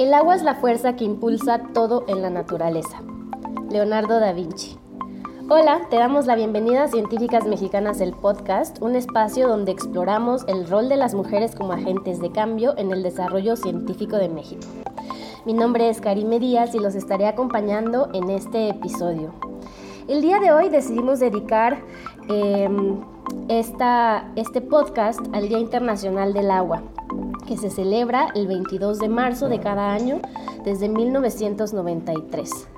El agua es la fuerza que impulsa todo en la naturaleza. Leonardo da Vinci. Hola, te damos la bienvenida a Científicas Mexicanas el podcast, un espacio donde exploramos el rol de las mujeres como agentes de cambio en el desarrollo científico de México. Mi nombre es Karime Díaz y los estaré acompañando en este episodio. El día de hoy decidimos dedicar em, este podcast al Día Internacional del Agua, que se celebra el 22 de marzo de cada año desde 1993.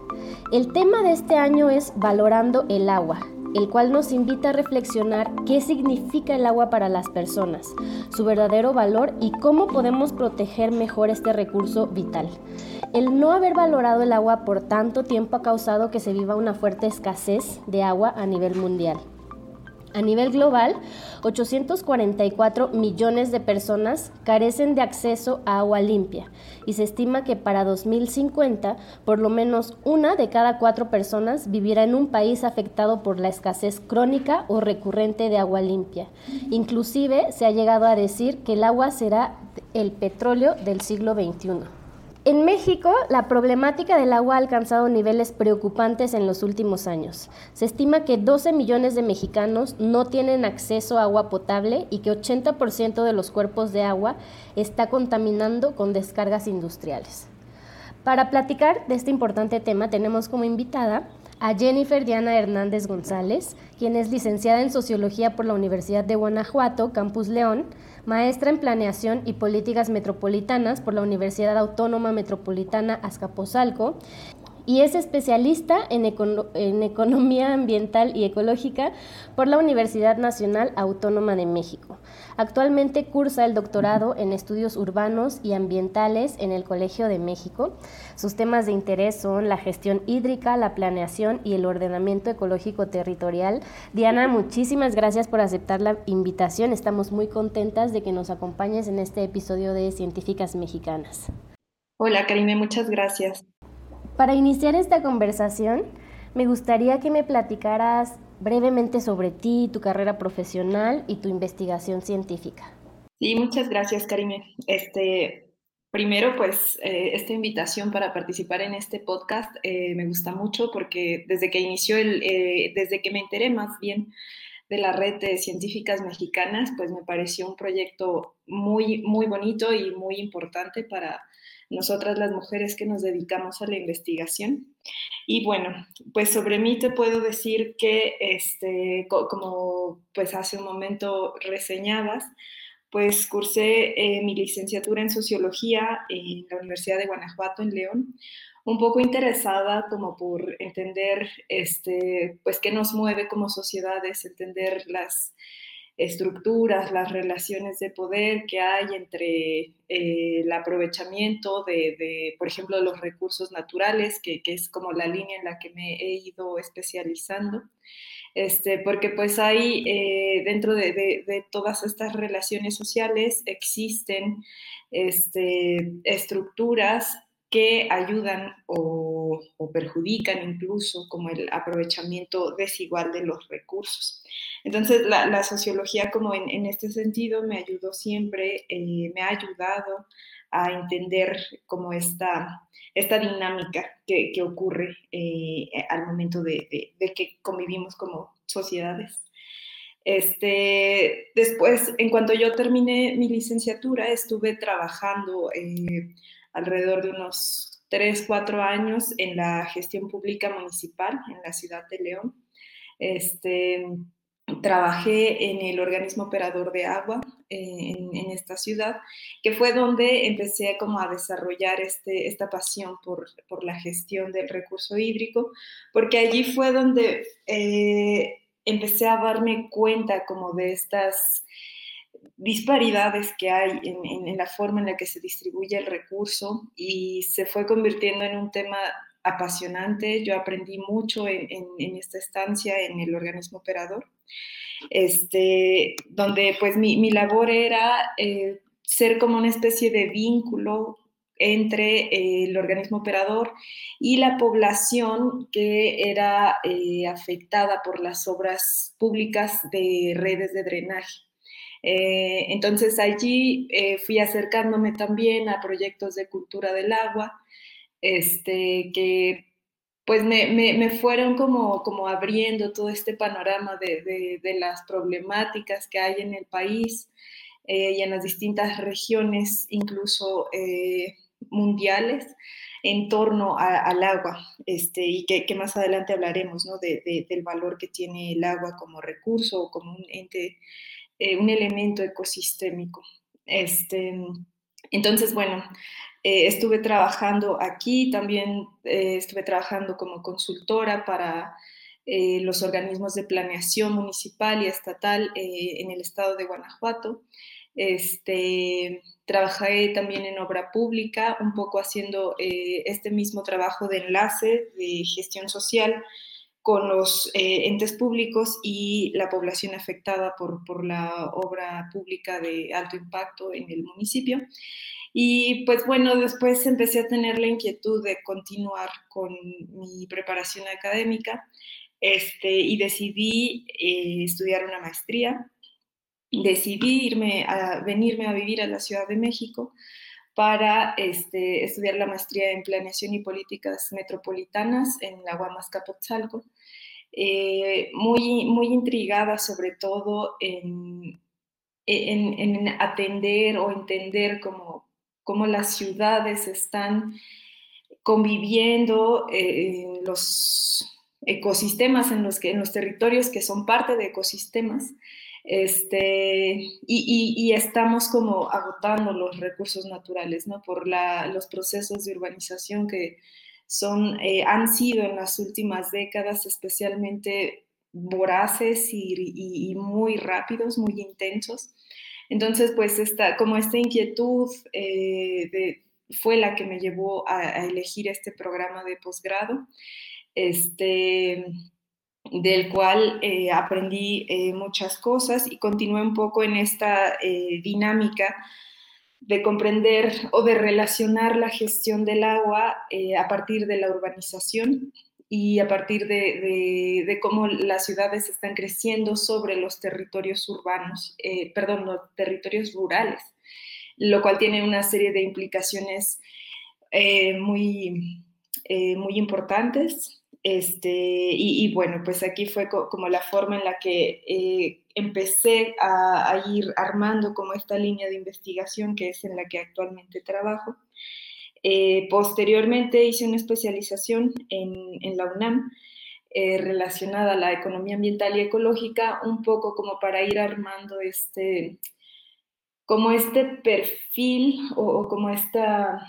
El tema de este año es Valorando el agua, el cual nos invita a reflexionar qué significa el agua para las personas, su verdadero valor y cómo podemos proteger mejor este recurso vital. El no haber valorado el agua por tanto tiempo ha causado que se viva una fuerte escasez de agua a nivel mundial. A nivel global, 844 millones de personas carecen de acceso a agua limpia y se estima que para 2050 por lo menos una de cada cuatro personas vivirá en un país afectado por la escasez crónica o recurrente de agua limpia. Inclusive se ha llegado a decir que el agua será el petróleo del siglo XXI. En México, la problemática del agua ha alcanzado niveles preocupantes en los últimos años. Se estima que 12 millones de mexicanos no tienen acceso a agua potable y que 80% de los cuerpos de agua está contaminando con descargas industriales. Para platicar de este importante tema tenemos como invitada a Jennifer Diana Hernández González, quien es licenciada en Sociología por la Universidad de Guanajuato, Campus León, maestra en Planeación y Políticas Metropolitanas por la Universidad Autónoma Metropolitana Azcapotzalco y es especialista en, Economía Ambiental y Ecológica por la Universidad Nacional Autónoma de México. Actualmente cursa el doctorado en Estudios Urbanos y Ambientales en el Colegio de México. Sus temas de interés son la gestión hídrica, la planeación y el ordenamiento ecológico territorial. Diana, muchísimas gracias por aceptar la invitación. Estamos muy contentas de que nos acompañes en este episodio de Científicas Mexicanas. Hola, Karime, muchas gracias. Para iniciar esta conversación, me gustaría que me platicaras brevemente sobre ti, tu carrera profesional y tu investigación científica. Sí, muchas gracias, Karime. Este, primero, pues eh, esta invitación para participar en este podcast eh, me gusta mucho porque desde que inició el, eh, desde que me enteré más bien de la red de científicas mexicanas, pues me pareció un proyecto muy, muy bonito y muy importante para nosotras las mujeres que nos dedicamos a la investigación. Y bueno, pues sobre mí te puedo decir que, este, como pues hace un momento reseñabas, pues cursé eh, mi licenciatura en sociología en la Universidad de Guanajuato, en León, un poco interesada como por entender, este, pues, qué nos mueve como sociedades, entender las estructuras, las relaciones de poder que hay entre eh, el aprovechamiento de, por ejemplo, los recursos naturales, que, es como la línea en la que me he ido especializando. Este, porque pues hay eh, dentro de, todas estas relaciones sociales existen este, estructuras que ayudan o, perjudican incluso como el aprovechamiento desigual de los recursos. Entonces, la, sociología como en, este sentido me ayudó siempre, eh, me ha ayudado a entender como esta, esta dinámica que, ocurre eh, al momento de, que convivimos como sociedades. Este, después, en cuanto yo terminé mi licenciatura, estuve trabajando eh, alrededor de unos 3, 4 años en la gestión pública municipal en la ciudad de León. Este, trabajé en el organismo operador de agua eh, en, esta ciudad, que fue donde empecé como a desarrollar este, esta pasión por, por, la gestión del recurso hídrico, porque allí fue donde eh, empecé a darme cuenta como de estas disparidades que hay en, la forma en la que se distribuye el recurso y se fue convirtiendo en un tema apasionante. Yo aprendí mucho en, esta estancia en el organismo operador, este, donde pues mi, labor era eh, ser como una especie de vínculo entre eh, el organismo operador y la población que era eh, afectada por las obras públicas de redes de drenaje. Entonces allí fui acercándome también a proyectos de cultura del agua, este, que pues me, fueron como, como abriendo todo este panorama de, las problemáticas que hay en el país eh, y en las distintas regiones, incluso eh, mundiales, en torno al agua, este, y que, más adelante hablaremos ¿no? del valor que tiene el agua como recurso o como un ente, eh, un elemento ecosistémico. Este, entonces, bueno, eh, estuve trabajando aquí, también eh, estuve trabajando como consultora para los organismos de planeación municipal y estatal en el estado de Guanajuato. Este, trabajé también en obra pública, un poco haciendo este mismo trabajo de enlace de gestión social con los entes públicos y la población afectada por, por la obra pública de alto impacto en el municipio. Y pues bueno, después empecé a tener la inquietud de continuar con mi preparación académica este, y decidí eh, estudiar una maestría. Decidí irme a, venirme a vivir a la Ciudad de México para este, estudiar la maestría en Planeación y Políticas Metropolitanas en la Guamas Capotzalco. Eh, muy, muy intrigada sobre todo en, en, en, atender o entender como cómo las ciudades están conviviendo, eh, los ecosistemas en los que en los territorios que son parte de ecosistemas este, y, estamos como agotando los recursos naturales ¿no? por los procesos de urbanización que son, eh, han sido en las últimas décadas especialmente voraces y muy rápidos, muy intensos. Entonces, pues esta, como esta inquietud eh, fue la que me llevó a, elegir este programa de posgrado, este, del cual eh, aprendí eh, muchas cosas y continué un poco en esta dinámica de comprender o de relacionar la gestión del agua a partir de la urbanización y a partir de, cómo las ciudades están creciendo sobre los territorios urbanos, eh, perdón, los territorios rurales, lo cual tiene una serie de implicaciones eh, muy, eh, muy importantes. Este, y, bueno, pues aquí fue como la forma en la que empecé a, a ir armando como esta línea de investigación que es en la que actualmente trabajo. Eh, posteriormente hice una especialización en, la UNAM eh, relacionada a la economía ambiental y ecológica, un poco como para ir armando este, como este perfil o, como esta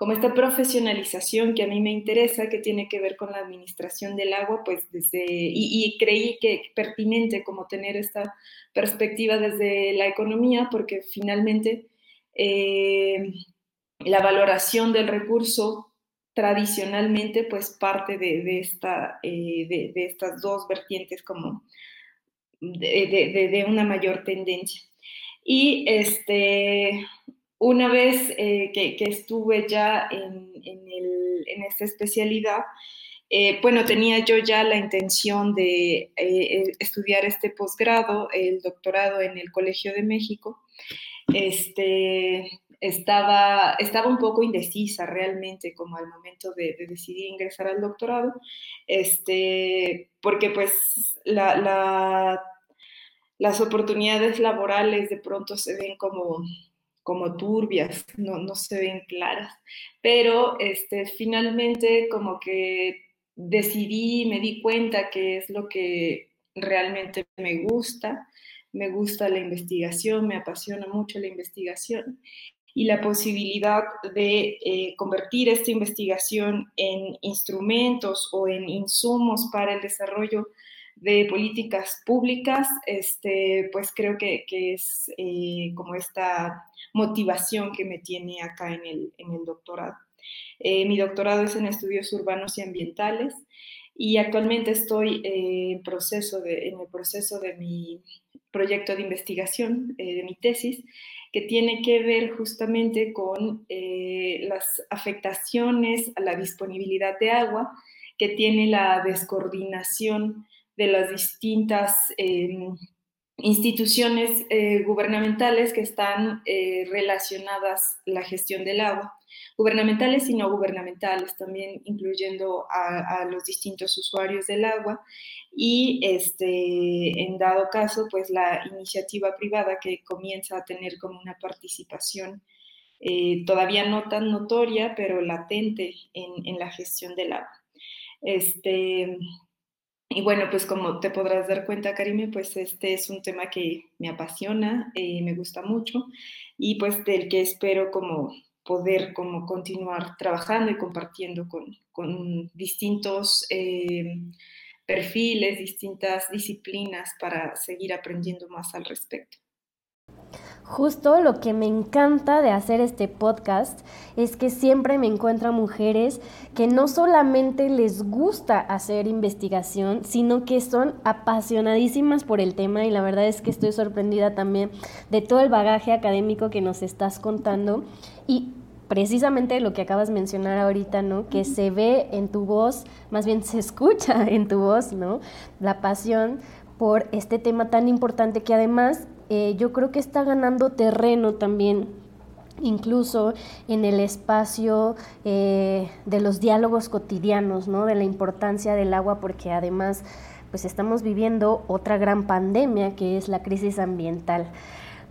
como esta profesionalización que a mí me interesa, que tiene que ver con la administración del agua, pues desde, y, creí que pertinente como tener esta perspectiva desde la economía, porque finalmente eh, la valoración del recurso tradicionalmente pues parte de, esta, eh, de, estas dos vertientes como de, una mayor tendencia. Y este, una vez eh, que, estuve ya en, esta especialidad, eh, bueno, tenía yo ya la intención de estudiar este posgrado, el doctorado en el Colegio de México. Este, estaba, estaba un poco indecisa realmente como al momento de, decidir ingresar al doctorado, este, porque pues la, las oportunidades laborales de pronto se ven como, como turbias, no, no se ven claras, pero este, finalmente como que decidí, me di cuenta que es lo que realmente me gusta, me gusta la investigación, me apasiona mucho la investigación y la posibilidad de eh, convertir esta investigación en instrumentos o en insumos para el desarrollo de políticas públicas, este, pues creo que, es eh, como esta motivación que me tiene acá en el, en el doctorado. Eh, mi doctorado es en estudios urbanos y ambientales y actualmente estoy en, proceso en el proceso de mi proyecto de investigación, de mi tesis, que tiene que ver justamente con eh, las afectaciones a la disponibilidad de agua que tiene la descoordinación de las distintas em, instituciones eh, gubernamentales que están eh, relacionadas la gestión del agua, gubernamentales y no gubernamentales, también incluyendo a, los distintos usuarios del agua y este, en dado caso, pues la iniciativa privada que comienza a tener como una participación eh, todavía no tan notoria, pero latente en, en la gestión del agua. Este, y bueno, pues como te podrás dar cuenta, Karime, pues este es un tema que me apasiona, eh, me gusta mucho y pues del que espero como poder como continuar trabajando y compartiendo con, con distintos eh, perfiles, distintas disciplinas para seguir aprendiendo más al respecto. Justo lo que me encanta de hacer este podcast es que siempre me encuentro mujeres que no solamente les gusta hacer investigación, sino que son apasionadísimas por el tema y la verdad es que estoy sorprendida también de todo el bagaje académico que nos estás contando y precisamente lo que acabas de mencionar ahorita, ¿no? Que se ve en tu voz, más bien se escucha en tu voz, ¿no? La pasión por este tema tan importante que además eh, yo creo que está ganando terreno también incluso en el espacio eh, de los diálogos cotidianos, ¿no? de la importancia del agua, porque además pues estamos viviendo otra gran pandemia que es la crisis ambiental.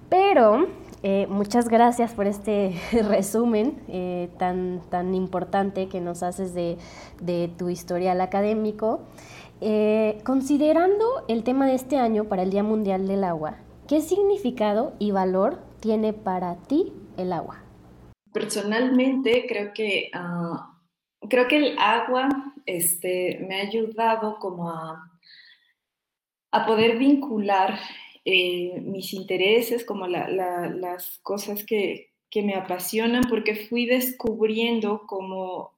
Pero eh, muchas gracias por este resumen tan, tan importante que nos haces de, de tu historial académico. considerando el tema de este año para el Día Mundial del Agua, ¿Qué significado y valor tiene para ti el agua? Personalmente creo que, ah, creo que el agua este, me ha ayudado como a, a poder vincular eh, mis intereses, como las cosas que, me apasionan, porque fui descubriendo como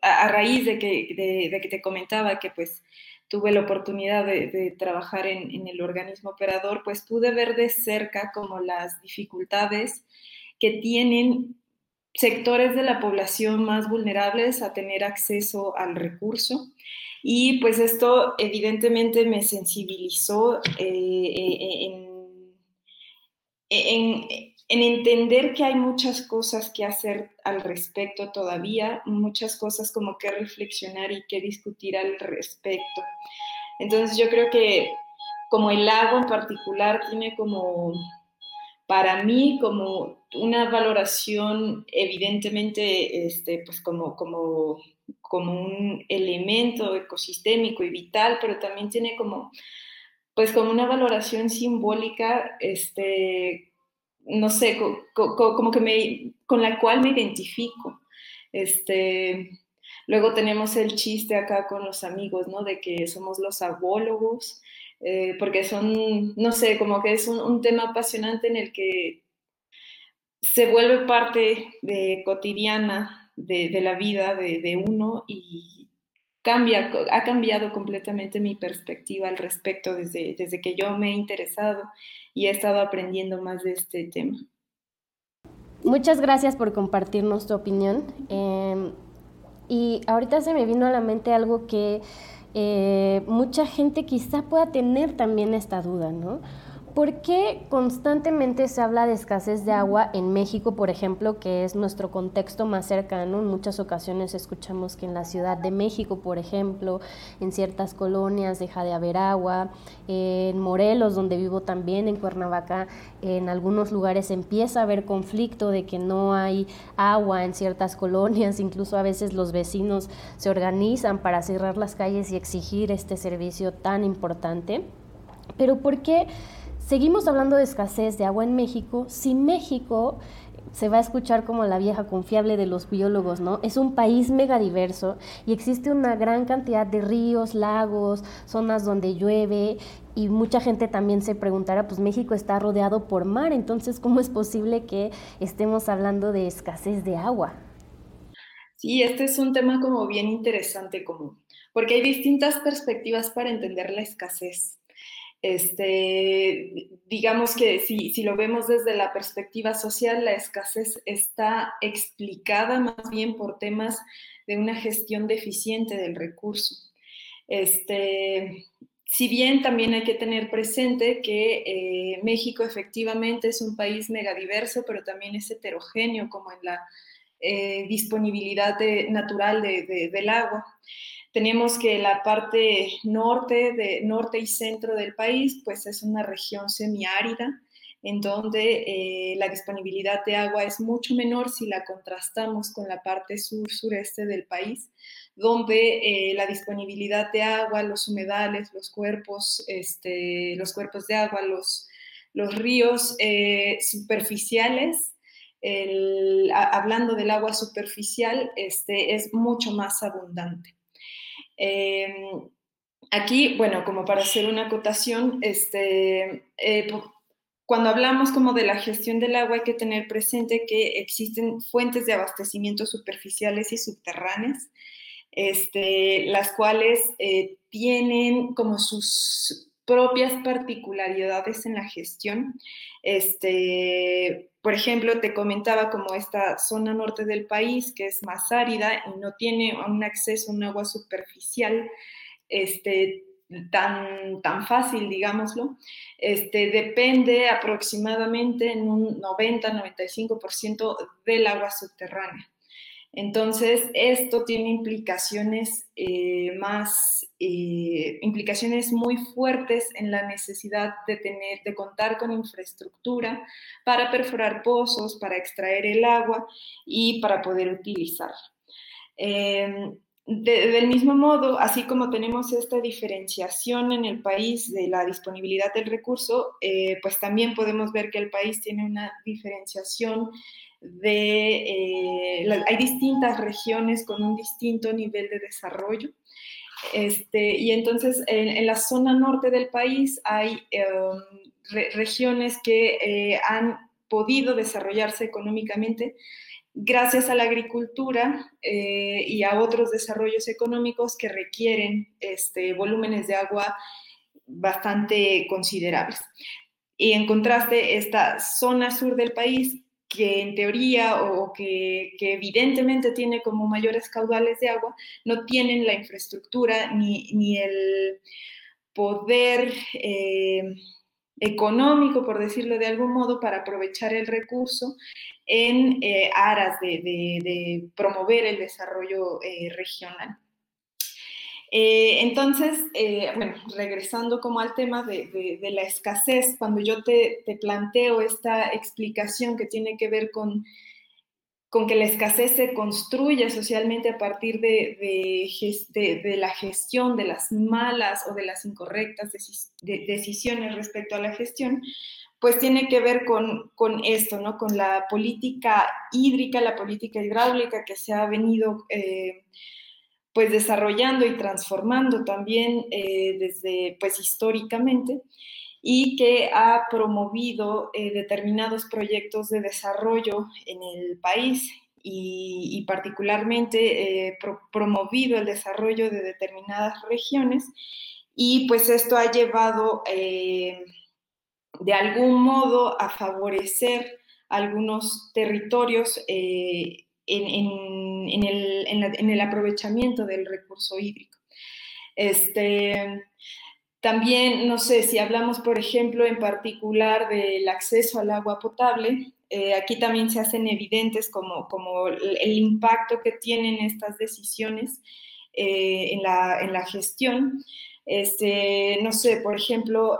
a, raíz de que, de que te comentaba que pues tuve la oportunidad de, trabajar en, el organismo operador, pues pude ver de cerca como las dificultades que tienen sectores de la población más vulnerables a tener acceso al recurso. Y pues esto evidentemente me sensibilizó eh, eh, en, en entender que hay muchas cosas que hacer al respecto todavía, muchas cosas como que reflexionar y que discutir al respecto. Entonces yo creo que como el agua en particular tiene como, para mí, como una valoración evidentemente, este, pues como, como, como un elemento ecosistémico y vital, pero también tiene como, pues como una valoración simbólica, este, no sé, como que me, con la cual me identifico. Este, luego tenemos el chiste acá con los amigos, ¿no? De que somos los abólogos, eh, porque son, no sé, como que es un, tema apasionante en el que se vuelve parte de cotidiana de, la vida de, de, uno y cambia, ha cambiado completamente mi perspectiva al respecto desde, desde que yo me he interesado y he estado aprendiendo más de este tema. Muchas gracias por compartirnos tu opinión. Em, y ahorita se me vino a la mente algo que eh, mucha gente quizá pueda tener también esta duda, ¿no? ¿Por qué constantemente se habla de escasez de agua en México, por ejemplo, que es nuestro contexto más cercano? En muchas ocasiones escuchamos que en la Ciudad de México, por ejemplo, en ciertas colonias deja de haber agua. En Morelos, donde vivo también, en Cuernavaca, en algunos lugares empieza a haber conflicto de que no hay agua en ciertas colonias. Incluso a veces los vecinos se organizan para cerrar las calles y exigir este servicio tan importante. Pero ¿por qué? Seguimos hablando de escasez de agua en México. Si México se va a escuchar como la vieja confiable de los biólogos, ¿no? Es un país megadiverso y existe una gran cantidad de ríos, lagos, zonas donde llueve y mucha gente también se preguntará, pues México está rodeado por mar, entonces ¿cómo es posible que estemos hablando de escasez de agua? Sí, este es un tema como bien interesante, como, porque hay distintas perspectivas para entender la escasez. Este, digamos que si, si, lo vemos desde la perspectiva social, la escasez está explicada más bien por temas de una gestión deficiente del recurso. Este, si bien también hay que tener presente que eh, México efectivamente es un país megadiverso, pero también es heterogéneo como en la eh, disponibilidad natural del agua. Tenemos que la parte norte, de, norte y centro del país, pues es una región semiárida, en donde eh, la disponibilidad de agua es mucho menor si la contrastamos con la parte sur-sureste del país, donde eh, la disponibilidad de agua, los humedales, los cuerpos, este, los cuerpos de agua, los, los ríos eh, superficiales, hablando del agua superficial, este, es mucho más abundante. Em, aquí, bueno, como para hacer una acotación, este, cuando hablamos como de la gestión del agua hay que tener presente que existen fuentes de abastecimiento superficiales y subterráneas, este, las cuales eh, tienen como sus propias particularidades en la gestión. Este, por ejemplo, te comentaba como esta zona norte del país, que es más árida y no tiene un acceso a un agua superficial, este, tan, tan fácil, digámoslo, este, depende aproximadamente en un 90-95% del agua subterránea. Entonces, esto tiene implicaciones eh, más, eh, implicaciones muy fuertes en la necesidad de tener, de contar con infraestructura para perforar pozos, para extraer el agua y para poder utilizarla. Em, del mismo modo, así como tenemos esta diferenciación en el país de la disponibilidad del recurso, eh, pues también podemos ver que el país tiene una diferenciación de, eh, hay distintas regiones con un distinto nivel de desarrollo. Este, y entonces en, la zona norte del país hay em, regiones que eh, han podido desarrollarse económicamente gracias a la agricultura eh, y a otros desarrollos económicos que requieren este, volúmenes de agua bastante considerables. Y en contraste, esta zona sur del país, que en teoría o que, evidentemente tiene como mayores caudales de agua, no tienen la infraestructura ni, el poder eh, económico, por decirlo de algún modo, para aprovechar el recurso en eh, aras de, promover el desarrollo eh, regional. Eh, entonces, bueno, regresando como al tema de, la escasez, cuando yo te, planteo esta explicación que tiene que ver con, con que la escasez se construye socialmente a partir de, la gestión de las malas o de las incorrectas decisiones respecto a la gestión, pues tiene que ver con, esto, ¿no? Con la política hídrica, la política hidráulica que se ha venido eh, pues desarrollando y transformando también eh, desde pues históricamente y que ha promovido eh, determinados proyectos de desarrollo en el país y, particularmente promovido el desarrollo de determinadas regiones y pues esto ha llevado de algún modo a favorecer algunos territorios eh, en, el, aprovechamiento del recurso hídrico. Este, también, no sé, si hablamos, por ejemplo, en particular del acceso al agua potable, eh, aquí también se hacen evidentes como, como el, impacto que tienen estas decisiones eh, en, la, gestión. Este, no sé, por ejemplo,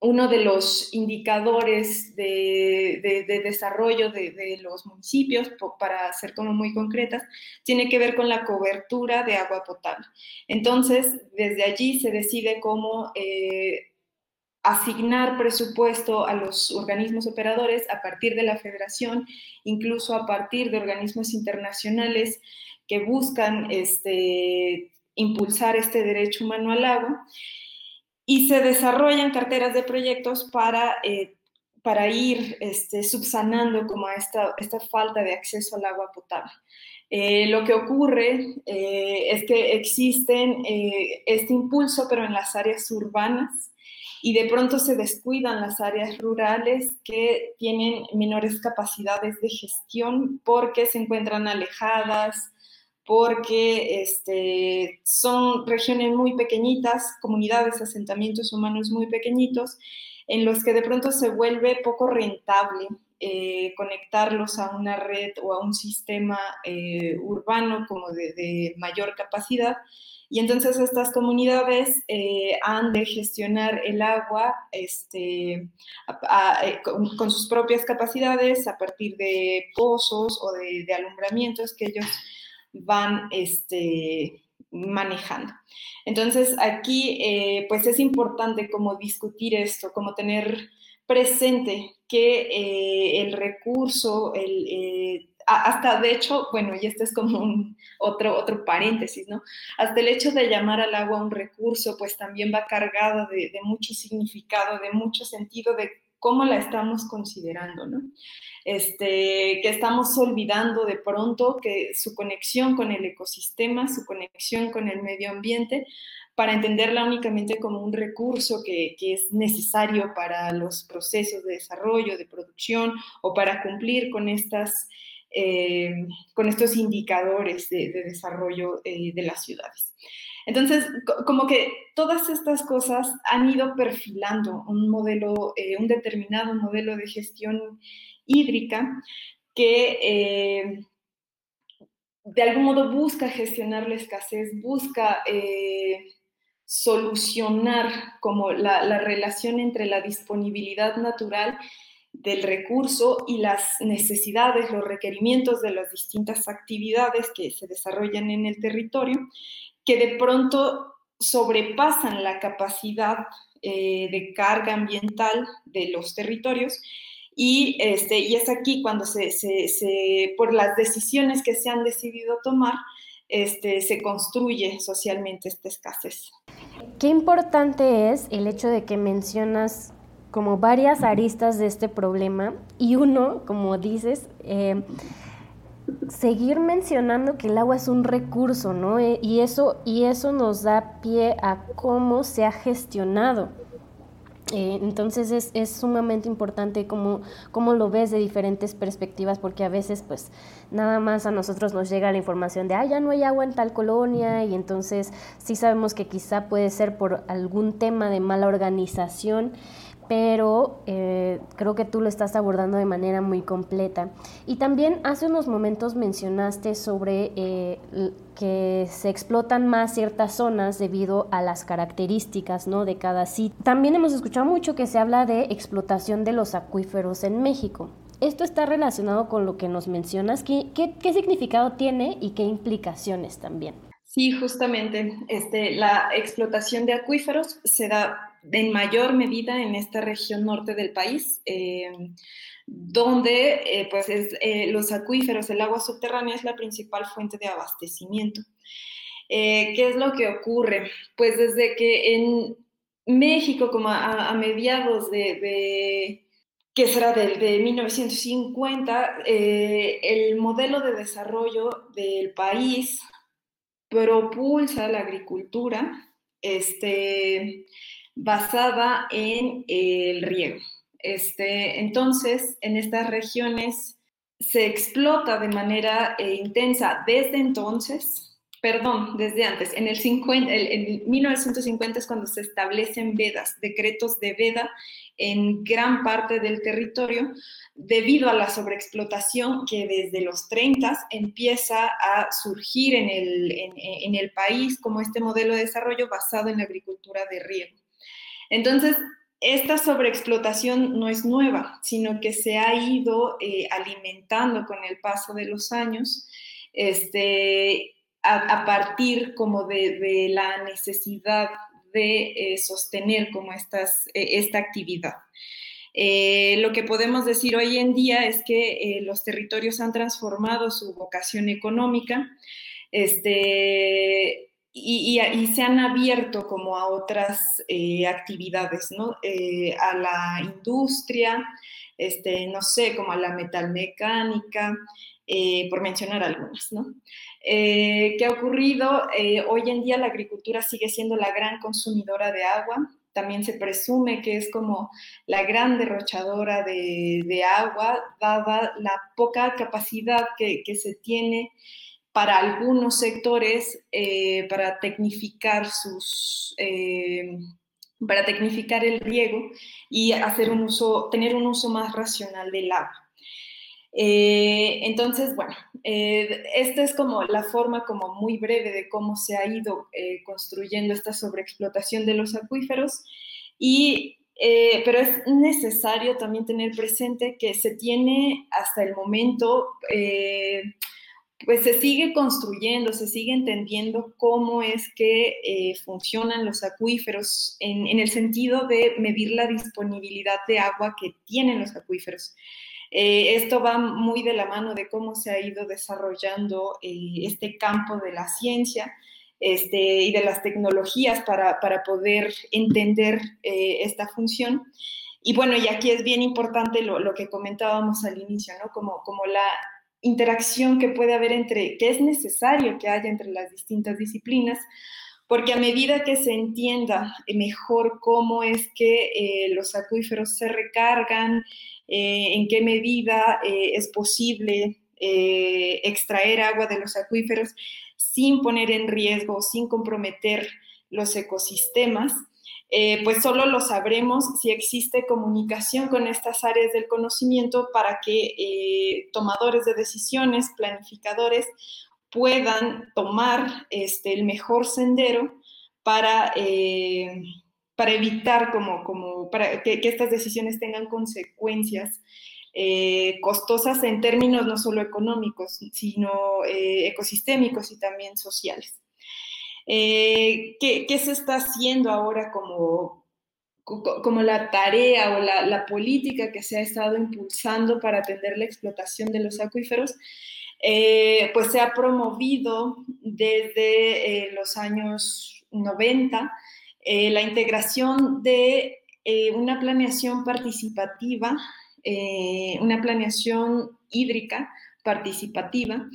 uno de los indicadores de, desarrollo de, los municipios, para ser como muy concretas, tiene que ver con la cobertura de agua potable. Entonces, desde allí se decide cómo eh, asignar presupuesto a los organismos operadores a partir de la federación, incluso a partir de organismos internacionales que buscan este, impulsar este derecho humano al agua y se desarrollan carteras de proyectos para, eh, para ir este, subsanando como esta, esta falta de acceso al agua potable. Eh, lo que ocurre eh, es que existen este impulso, pero en las áreas urbanas, y de pronto se descuidan las áreas rurales que tienen menores capacidades de gestión porque se encuentran alejadas, porque este, son regiones muy pequeñitas, comunidades, asentamientos humanos muy pequeñitos, en los que de pronto se vuelve poco rentable eh, conectarlos a una red o a un sistema eh, urbano como de, mayor capacidad. Y entonces estas comunidades eh, han de gestionar el agua este, con, sus propias capacidades a partir de pozos o de, de alumbramientos que ellos van este, manejando. Entonces aquí pues es importante como discutir esto, como tener presente que eh, el recurso, el, eh, hasta de hecho, bueno, y este es como un otro, otro paréntesis, ¿no? Hasta el hecho de llamar al agua un recurso, pues también va cargado de, mucho significado, de mucho sentido de cómo la estamos considerando, ¿no? Este, que estamos olvidando de pronto que su conexión con el ecosistema, su conexión con el medio ambiente, para entenderla únicamente como un recurso que, es necesario para los procesos de desarrollo, de producción o para cumplir con, estas, eh, con estos indicadores de, desarrollo eh, de las ciudades. Entonces, como que todas estas cosas han ido perfilando un modelo, eh, un determinado modelo de gestión hídrica que de algún modo busca gestionar la escasez, busca solucionar como la, relación entre la disponibilidad natural del recurso y las necesidades, los requerimientos de las distintas actividades que se desarrollan en el territorio, que de pronto sobrepasan la capacidad eh, de carga ambiental de los territorios y, este, y es aquí cuando se, se, por las decisiones que se han decidido tomar, este, se construye socialmente esta escasez. Qué importante es el hecho de que mencionas como varias aristas de este problema. Y uno, como dices, eh, seguir mencionando que el agua es un recurso, ¿no? Eh, y, eso, y eso nos da pie a cómo se ha gestionado. Eh, entonces es, es, sumamente importante cómo, cómo, lo ves de diferentes perspectivas, porque a veces pues nada más a nosotros nos llega la información de, ah, ya no hay agua en tal colonia, y entonces sí sabemos que quizá puede ser por algún tema de mala organización pero eh, creo que tú lo estás abordando de manera muy completa. Y también hace unos momentos mencionaste sobre eh, que se explotan más ciertas zonas debido a las características ¿no? de cada sitio. También hemos escuchado mucho que se habla de explotación de los acuíferos en México. ¿Esto está relacionado con lo que nos mencionas? ¿Qué, qué, significado tiene y qué implicaciones también? Sí, justamente, este, la explotación de acuíferos se da en mayor medida en esta región norte del país, eh, donde eh, pues es, eh, los acuíferos, el agua subterránea es la principal fuente de abastecimiento. ¿Qué es lo que ocurre? Pues desde que en México, como a, mediados de, que será de, de 1950, el modelo de desarrollo del país propulsa la agricultura, este, basada en el riego. Este, entonces, en estas regiones se explota de manera eh, intensa desde entonces, perdón, desde antes, en el 50, en 1950 es cuando se establecen vedas, decretos de veda en gran parte del territorio, debido a la sobreexplotación que desde los 30 empieza a surgir en el, en el país como este modelo de desarrollo basado en la agricultura de riego. Entonces, esta sobreexplotación no es nueva, sino que se ha ido eh, alimentando con el paso de los años, este, a, partir como de, la necesidad de eh, sostener como estas, eh, esta actividad. lo que podemos decir hoy en día es que los territorios han transformado su vocación económica, este, y, se han abierto como a otras eh, actividades, ¿no? Eh, a la industria, este, no sé, como a la metalmecánica, eh, por mencionar algunas, ¿no? ¿Qué ha ocurrido? hoy en día la agricultura sigue siendo la gran consumidora de agua, también se presume que es como la gran derrochadora de, agua, dada la poca capacidad que, que se tiene para algunos sectores, eh, para tecnificar sus... Eh, para tecnificar el riego y hacer un uso, tener un uso más racional del agua. Eh, entonces, bueno, esta es como la forma como muy breve de cómo se ha ido construyendo esta sobreexplotación de los acuíferos y pero es necesario también tener presente que se tiene hasta el momento pues se sigue construyendo, se sigue entendiendo cómo es que eh, funcionan los acuíferos en, el sentido de medir la disponibilidad de agua que tienen los acuíferos. Eh, esto va muy de la mano de cómo se ha ido desarrollando eh, este campo de la ciencia este, y de las tecnologías para, poder entender esta función. Y bueno, y aquí es bien importante lo, lo, que comentábamos al inicio, ¿no? Como, como la interacción que puede haber entre, que es necesario que haya entre las distintas disciplinas, porque a medida que se entienda mejor cómo es que eh, los acuíferos se recargan, eh, en qué medida eh, es posible extraer agua de los acuíferos sin poner en riesgo, sin comprometer los ecosistemas, eh, pues solo lo sabremos si existe comunicación con estas áreas del conocimiento para que eh, tomadores de decisiones, planificadores, puedan tomar este, el mejor sendero para, eh, para evitar como, como que, estas decisiones tengan consecuencias costosas en términos no solo económicos, sino ecosistémicos y también sociales. Eh, ¿qué, se está haciendo ahora como, como la tarea o la, política que se ha estado impulsando para atender la explotación de los acuíferos? Eh, pues se ha promovido desde eh, los años 90 la integración de una planeación participativa, una planeación hídrica participativa,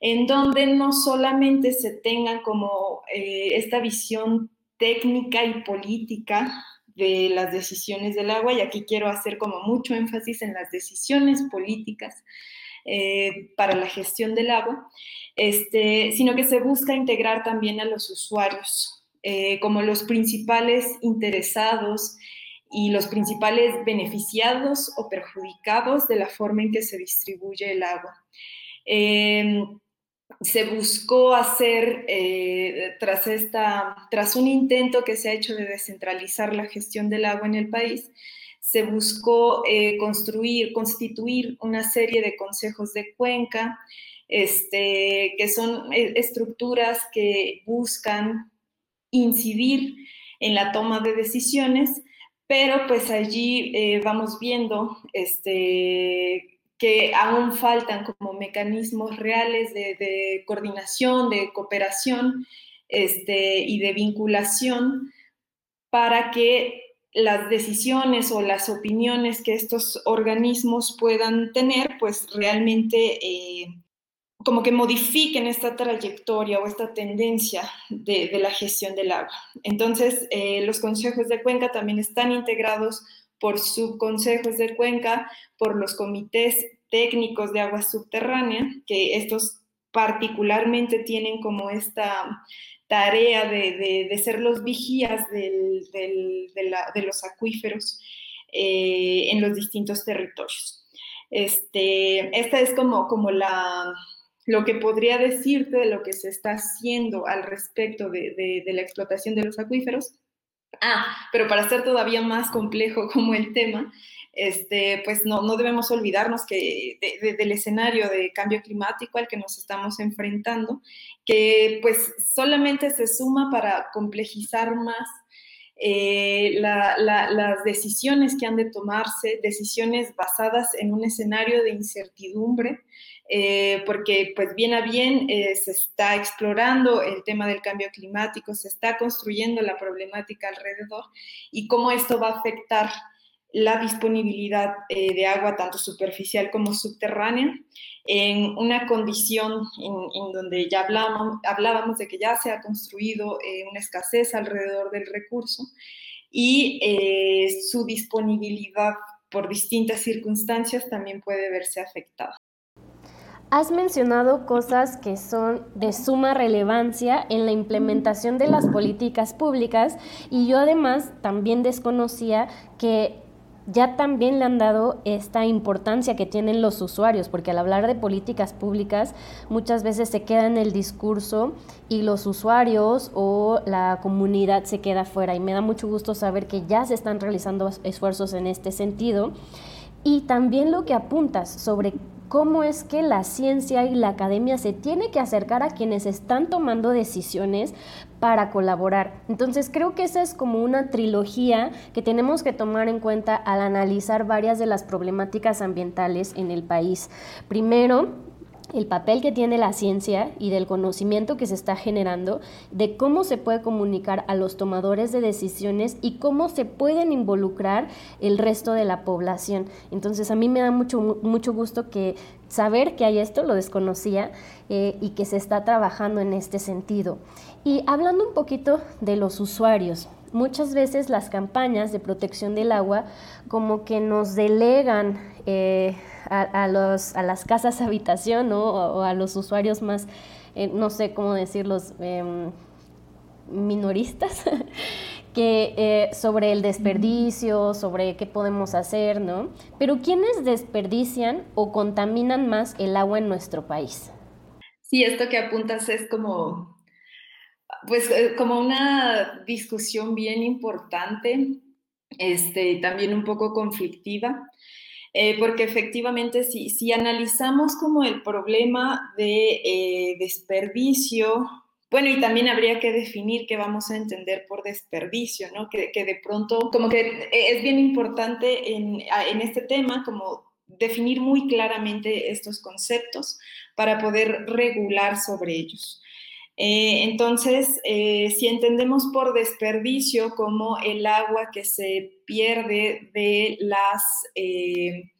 en donde no solamente se tenga como eh, esta visión técnica y política de las decisiones del agua, y aquí quiero hacer como mucho énfasis en las decisiones políticas eh, para la gestión del agua, este, sino que se busca integrar también a los usuarios eh, como los principales interesados y los principales beneficiados o perjudicados de la forma en que se distribuye el agua. Em, se buscó hacer, eh, tras, esta, tras un intento que se ha hecho de descentralizar la gestión del agua en el país, se buscó eh, construir, constituir una serie de consejos de cuenca, este, que son eh, estructuras que buscan incidir en la toma de decisiones pero pues allí eh, vamos viendo este, que aún faltan como mecanismos reales de, coordinación, de cooperación este, y de vinculación para que las decisiones o las opiniones que estos organismos puedan tener, pues realmente eh, como que modifiquen esta trayectoria o esta tendencia de, la gestión del agua. Entonces, eh, los consejos de cuenca también están integrados por subconsejos de cuenca, por los comités técnicos de agua subterránea, que estos particularmente tienen como esta tarea de, ser los vigías de, los acuíferos eh, en los distintos territorios. Este, esta es como, como la, lo que podría decirte de lo que se está haciendo al respecto de, la explotación de los acuíferos. Ah, pero para ser todavía más complejo como el tema, este, pues no, no debemos olvidarnos que del escenario de cambio climático al que nos estamos enfrentando, que pues solamente se suma para complejizar más eh, las decisiones que han de tomarse, decisiones basadas en un escenario de incertidumbre, eh, porque pues bien a bien eh, se está explorando el tema del cambio climático, se está construyendo la problemática alrededor y cómo esto va a afectar la disponibilidad eh, de agua tanto superficial como subterránea en una condición en, donde ya hablábamos, hablábamos, de que ya se ha construido una escasez alrededor del recurso y su disponibilidad por distintas circunstancias también puede verse afectada. Has mencionado cosas que son de suma relevancia en la implementación de las políticas públicas y yo además también desconocía que ya también le han dado esta importancia que tienen los usuarios, porque al hablar de políticas públicas muchas veces se queda en el discurso y los usuarios o la comunidad se queda fuera. Y me da mucho gusto saber que ya se están realizando esfuerzos en este sentido. Y también lo que apuntas sobre cómo es que la ciencia y la academia se tiene que acercar a quienes están tomando decisiones para colaborar. Entonces creo que esa es como una trilogía que tenemos que tomar en cuenta al analizar varias de las problemáticas ambientales en el país. Primero, el papel que tiene la ciencia y del conocimiento que se está generando, de cómo se puede comunicar a los tomadores de decisiones y cómo se pueden involucrar el resto de la población. Entonces a mí me da mucho, mucho gusto que saber que hay esto, lo desconocía, eh, y que se está trabajando en este sentido. Y hablando un poquito de los usuarios, muchas veces las campañas de protección del agua como que nos delegan eh, a, los, a, las casas habitación o, a los usuarios más, eh, no sé cómo decirlos, em, minoristas, que eh, sobre el desperdicio, sobre qué podemos hacer, ¿no? Pero ¿quiénes desperdician o contaminan más el agua en nuestro país? Sí, esto que apuntas es como, pues, como una discusión bien importante, este, también un poco conflictiva. Eh, porque efectivamente si, si, analizamos como el problema de eh, desperdicio, bueno, y también habría que definir qué vamos a entender por desperdicio, ¿no? Que, que de pronto, como que es bien importante en, en este tema, como definir muy claramente estos conceptos para poder regular sobre ellos. Eh, entonces, eh, si entendemos por desperdicio como el agua que se pierde de las, eh,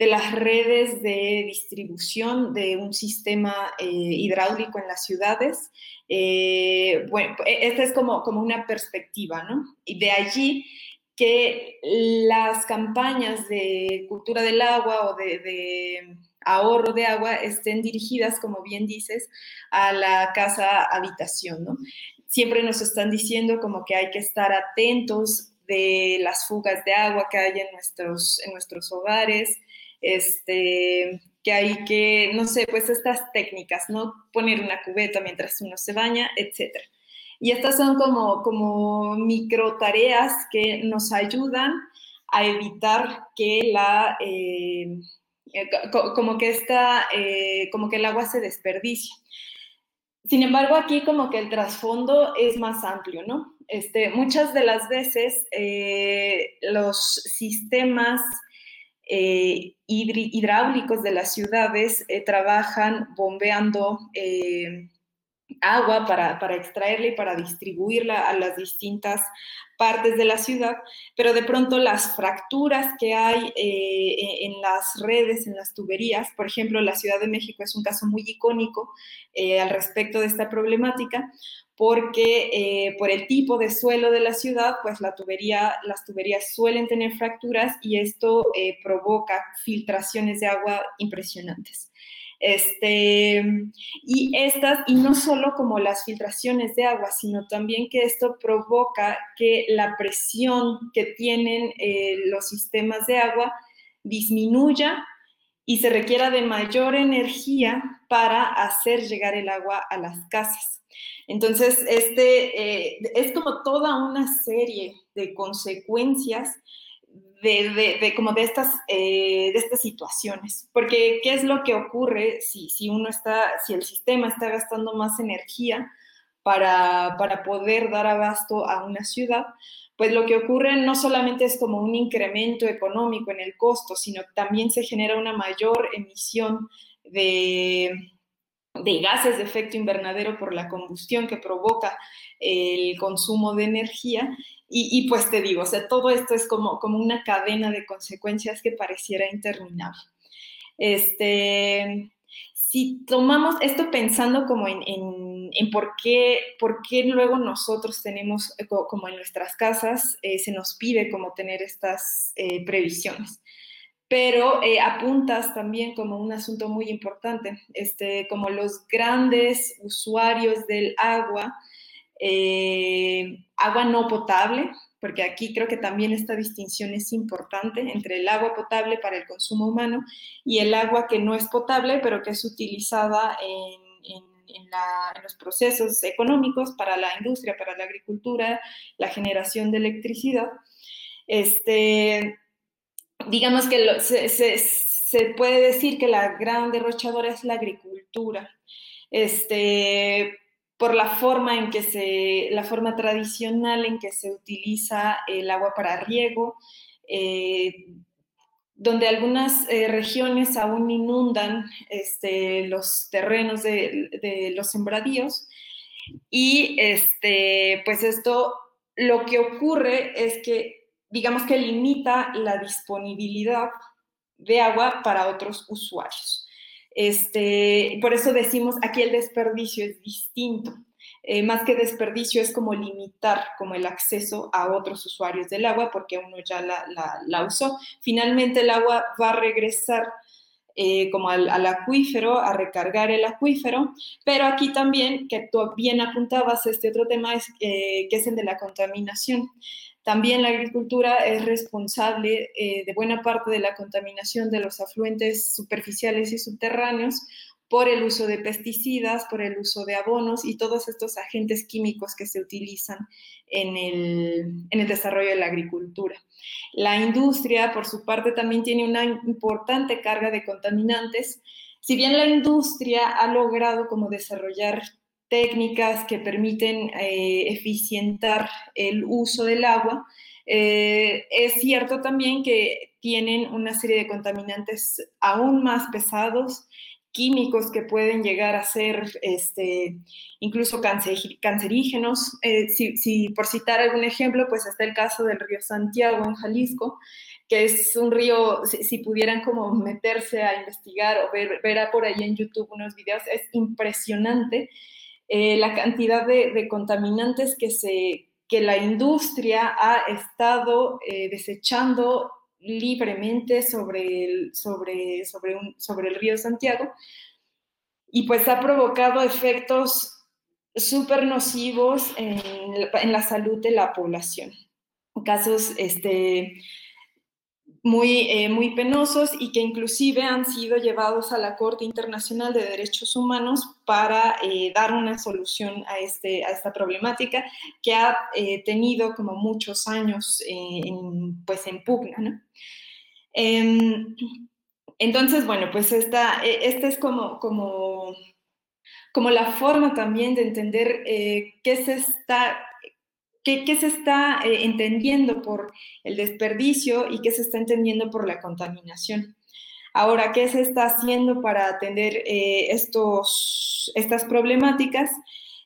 de las redes de distribución de un sistema hidráulico en las ciudades, e, esta es como, como una perspectiva, ¿no? Y de allí que las campañas de cultura del agua o de ahorro de agua estén dirigidas, como bien dices, a la casa habitación, ¿no? Siempre nos están diciendo como que hay que estar atentos de las fugas de agua que hay en nuestros, en nuestros hogares, este, que hay que, no sé, pues estas técnicas, ¿no? Poner una cubeta mientras uno se baña, etc. Y estas son como, como micro tareas que nos ayudan a evitar que la... Eh, eh, como, que está, eh, como que el agua se desperdicia. Sin embargo, aquí como que el trasfondo es más amplio, ¿no? Este, muchas de las veces eh, los sistemas hidráulicos de las ciudades trabajan bombeando agua para, para, extraerla y para distribuirla a las distintas partes de la ciudad, pero de pronto las fracturas que hay eh, e, en las redes, en las tuberías, por ejemplo, la Ciudad de México es un caso muy icónico eh, al respecto de esta problemática, porque eh, por el tipo de suelo de la ciudad, pues la tubería, las tuberías suelen tener fracturas y esto provoca filtraciones de agua impresionantes. Este, y estas, y no solo como las filtraciones de agua, sino también que esto provoca que la presión que tienen eh, los sistemas de agua disminuya y se requiera de mayor energía para hacer llegar el agua a las casas. Entonces, este eh, es como toda una serie de consecuencias de, como de estas, eh, de estas situaciones. Porque, ¿qué es lo que ocurre si, si uno está, si el sistema está gastando más energía para, para poder dar abasto a una ciudad? Pues lo que ocurre no solamente es como un incremento económico en el costo, sino también se genera una mayor emisión de, de gases de efecto invernadero por la combustión que provoca el consumo de energía y, pues te digo, o sea, todo esto es como, como una cadena de consecuencias que pareciera interminable. Este, si tomamos esto pensando como en, en, por, qué, por qué luego nosotros tenemos, eh, como en nuestras casas, eh, se nos pide como tener estas eh, previsiones. Pero eh, apuntas también como un asunto muy importante, este, como los grandes usuarios del agua, eh, agua no potable, porque aquí creo que también esta distinción es importante entre el agua potable para el consumo humano y el agua que no es potable, pero que es utilizada en, los procesos económicos para la industria, para la agricultura, la generación de electricidad. Este, digamos que se, puede decir que la gran derrochadora es la agricultura. Este, por la forma en que se, la forma tradicional en que se utiliza el agua para riego, eh, donde algunas eh, regiones aún inundan este, los terrenos de, los sembradíos y este, pues esto lo que ocurre es que digamos que limita la disponibilidad de agua para otros usuarios. Este, por eso decimos aquí el desperdicio es distinto. Eh, más que desperdicio es como limitar como el acceso a otros usuarios del agua porque uno ya la, usó. Finalmente el agua va a regresar eh, como al, acuífero, a recargar el acuífero, pero aquí también, que tú bien apuntabas, este otro tema es, eh, que es el de la contaminación. También la agricultura es responsable eh, de buena parte de la contaminación de los afluentes superficiales y subterráneos por el uso de pesticidas, por el uso de abonos y todos estos agentes químicos que se utilizan en el, en el, desarrollo de la agricultura. La industria, por su parte, también tiene una importante carga de contaminantes. Si bien la industria ha logrado como desarrollar técnicas que permiten eh, eficientar el uso del agua. Eh, es cierto también que tienen una serie de contaminantes aún más pesados, químicos que pueden llegar a ser este, incluso cancerígenos. Eh, si, por citar algún ejemplo, pues está el caso del río Santiago en Jalisco, que es un río, si, pudieran como meterse a investigar o ver, ver por ahí en YouTube unos videos, es impresionante eh, la cantidad de, contaminantes que, se, que la industria ha estado eh, desechando libremente sobre el, sobre, sobre, sobre el río Santiago y pues ha provocado efectos súper nocivos en, en, la salud de la población. Casos este, muy, eh, muy penosos y que inclusive han sido llevados a la Corte Internacional de Derechos Humanos para eh, dar una solución a, este, a esta problemática que ha eh, tenido como muchos años en, pues en pugna. Em, entonces, bueno, pues esta, esta es como, como, como la forma también de entender qué se está ¿Qué, se está eh, entendiendo por el desperdicio y qué se está entendiendo por la contaminación? Ahora, ¿qué se está haciendo para atender eh, estos, estas problemáticas?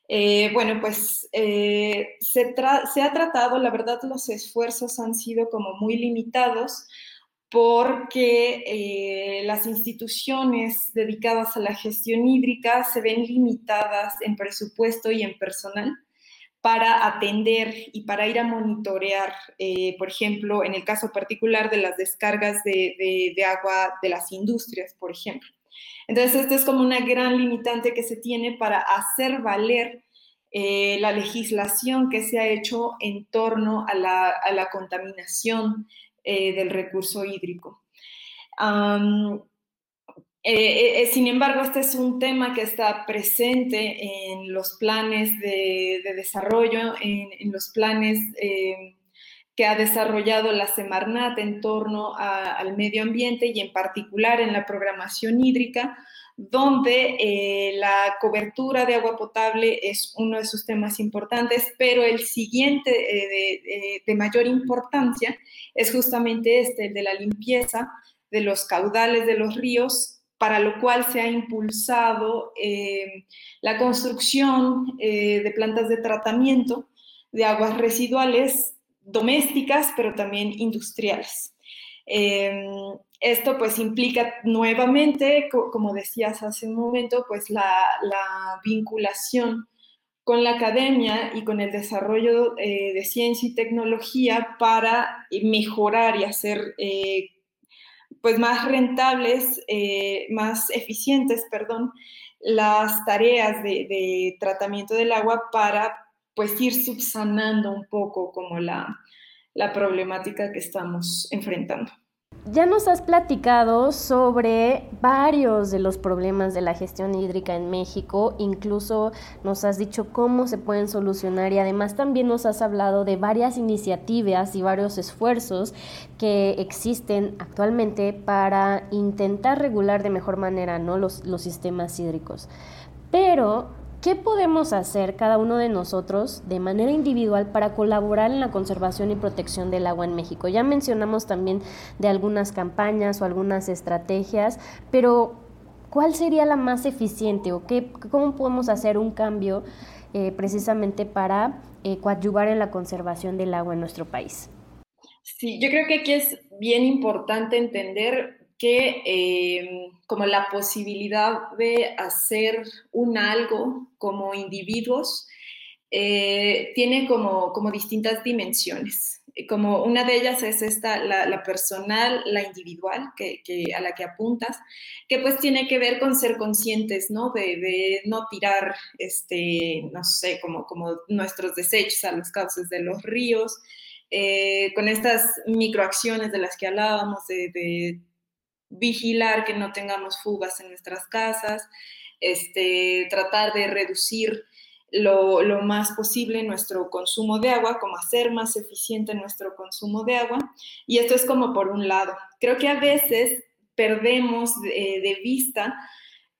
Eh, bueno, pues se, se, ha tratado, la verdad los esfuerzos han sido como muy limitados porque las instituciones dedicadas a la gestión hídrica se ven limitadas en presupuesto y en personal para atender y para ir a monitorear, eh, por ejemplo, en el caso particular de las descargas de, agua de las industrias, por ejemplo. Entonces, esto es como una gran limitante que se tiene para hacer valer eh, la legislación que se ha hecho en torno a la, contaminación eh, del recurso hídrico. Eh, eh, sin embargo, este es un tema que está presente en los planes de, desarrollo, en, los planes eh, que ha desarrollado la Semarnat en torno al medio ambiente y en particular en la programación hídrica, donde la cobertura de agua potable es uno de sus temas importantes, pero el siguiente de mayor importancia es justamente este, el de la limpieza de los caudales de los ríos para lo cual se ha impulsado eh, la construcción eh, de plantas de tratamiento de aguas residuales domésticas, pero también industriales. Eh, esto pues implica nuevamente, como decías hace un momento, pues la, la vinculación con la academia y con el desarrollo de ciencia y tecnología para mejorar y hacer pues más rentables, eh, más eficientes, perdón, las tareas de, de, tratamiento del agua para pues ir subsanando un poco como la, la problemática que estamos enfrentando. Ya nos has platicado sobre varios de los problemas de la gestión hídrica en México, incluso nos has dicho cómo se pueden solucionar y además también nos has hablado de varias iniciativas y varios esfuerzos que existen actualmente para intentar regular de mejor manera ¿no? los, los sistemas hídricos. Pero ¿Qué podemos hacer cada uno de nosotros de manera individual para colaborar en la conservación y protección del agua en México? Ya mencionamos también de algunas campañas o algunas estrategias, pero ¿cuál sería la más eficiente o qué, cómo podemos hacer un cambio eh, precisamente para eh, coadyuvar en la conservación del agua en nuestro país? Sí, yo creo que aquí es bien importante entender que eh, como la posibilidad de hacer un algo como individuos eh, tiene como, como distintas dimensiones. Como una de ellas es esta, la, personal, la individual, que, a la que apuntas, que pues tiene que ver con ser conscientes, ¿no? De, no tirar, este, no sé, como, como nuestros desechos a los cauces de los ríos, eh, con estas microacciones de las que hablábamos, de vigilar que no tengamos fugas en nuestras casas, este, tratar de reducir lo, más posible nuestro consumo de agua, como hacer más eficiente nuestro consumo de agua. Y esto es como por un lado. Creo que a veces perdemos de, vista